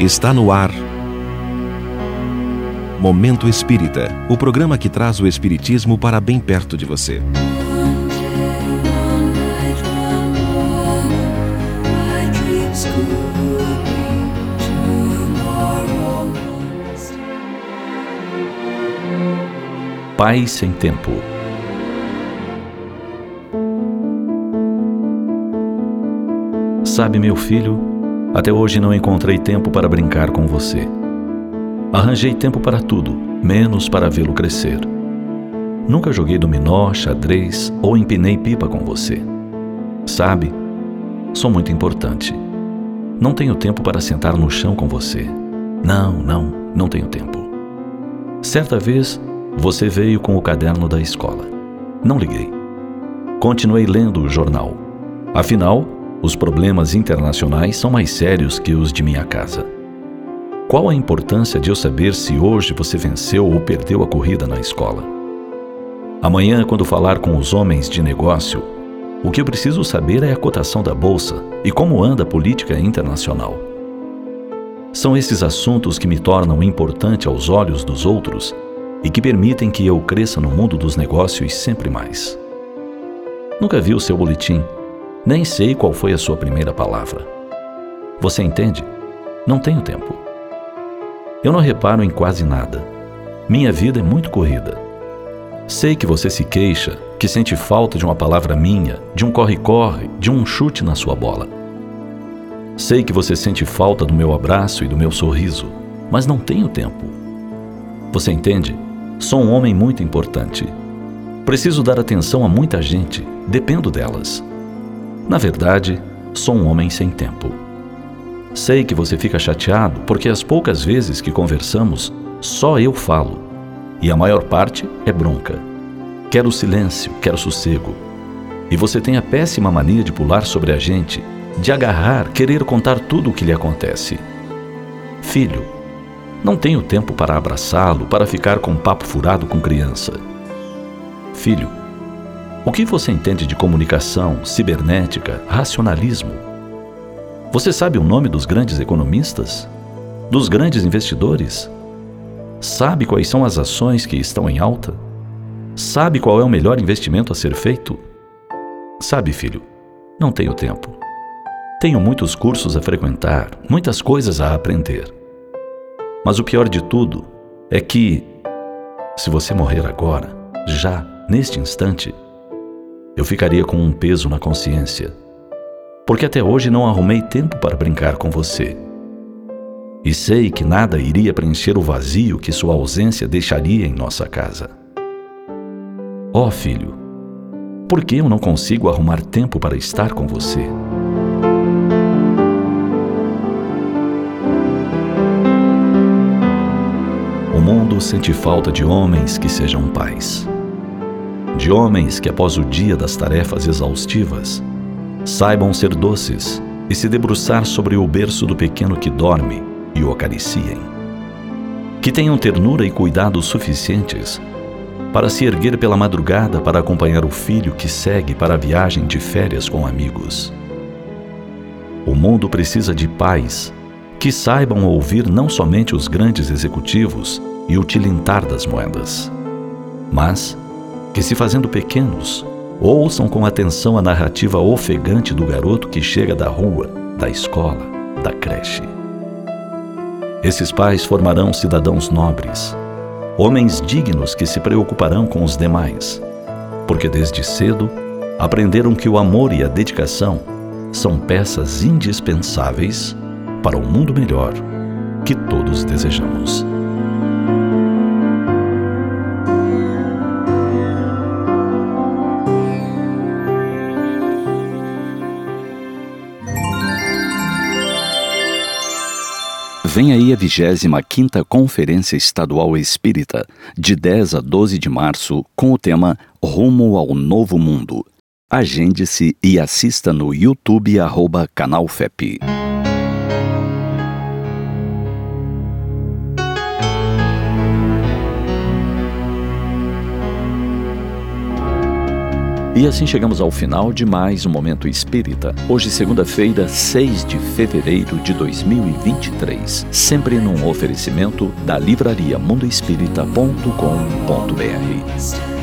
Está no ar. Momento Espírita o programa que traz o Espiritismo para bem perto de você. Paz sem tempo. Sabe, meu filho, até hoje não encontrei tempo para brincar com você. Arranjei tempo para tudo, menos para vê-lo crescer. Nunca joguei dominó, xadrez ou empinei pipa com você. Sabe, sou muito importante. Não tenho tempo para sentar no chão com você. Não, não, não tenho tempo. Certa vez, você veio com o caderno da escola. Não liguei. Continuei lendo o jornal. Afinal, os problemas internacionais são mais sérios que os de minha casa. Qual a importância de eu saber se hoje você venceu ou perdeu a corrida na escola? Amanhã, quando falar com os homens de negócio, o que eu preciso saber é a cotação da bolsa e como anda a política internacional. São esses assuntos que me tornam importante aos olhos dos outros e que permitem que eu cresça no mundo dos negócios sempre mais. Nunca vi o seu boletim nem sei qual foi a sua primeira palavra. Você entende? Não tenho tempo. Eu não reparo em quase nada. Minha vida é muito corrida. Sei que você se queixa, que sente falta de uma palavra minha, de um corre-corre, de um chute na sua bola. Sei que você sente falta do meu abraço e do meu sorriso, mas não tenho tempo. Você entende? Sou um homem muito importante. Preciso dar atenção a muita gente, dependo delas. Na verdade, sou um homem sem tempo. Sei que você fica chateado porque as poucas vezes que conversamos, só eu falo. E a maior parte é bronca. Quero silêncio, quero sossego. E você tem a péssima mania de pular sobre a gente, de agarrar, querer contar tudo o que lhe acontece. Filho, não tenho tempo para abraçá-lo, para ficar com papo furado com criança. Filho, o que você entende de comunicação, cibernética, racionalismo? Você sabe o nome dos grandes economistas? Dos grandes investidores? Sabe quais são as ações que estão em alta? Sabe qual é o melhor investimento a ser feito? Sabe, filho, não tenho tempo. Tenho muitos cursos a frequentar, muitas coisas a aprender. Mas o pior de tudo é que, se você morrer agora, já, neste instante, eu ficaria com um peso na consciência, porque até hoje não arrumei tempo para brincar com você. E sei que nada iria preencher o vazio que sua ausência deixaria em nossa casa. Ó oh, filho, por que eu não consigo arrumar tempo para estar com você? O mundo sente falta de homens que sejam pais de homens que, após o dia das tarefas exaustivas, saibam ser doces e se debruçar sobre o berço do pequeno que dorme e o acariciem. Que tenham ternura e cuidados suficientes para se erguer pela madrugada para acompanhar o filho que segue para a viagem de férias com amigos. O mundo precisa de pais que saibam ouvir não somente os grandes executivos e o tilintar das moedas, mas que, se fazendo pequenos, ouçam com atenção a narrativa ofegante do garoto que chega da rua, da escola, da creche. Esses pais formarão cidadãos nobres, homens dignos que se preocuparão com os demais, porque desde cedo aprenderam que o amor e a dedicação são peças indispensáveis para um mundo melhor que todos desejamos. Vem aí a 25ª Conferência Estadual Espírita, de 10 a 12 de março, com o tema Rumo ao Novo Mundo. Agende-se e assista no YouTube arroba Canal FEP. E assim chegamos ao final de mais um Momento Espírita. Hoje, segunda-feira, 6 de fevereiro de 2023. Sempre num oferecimento da livraria mundoespírita.com.br.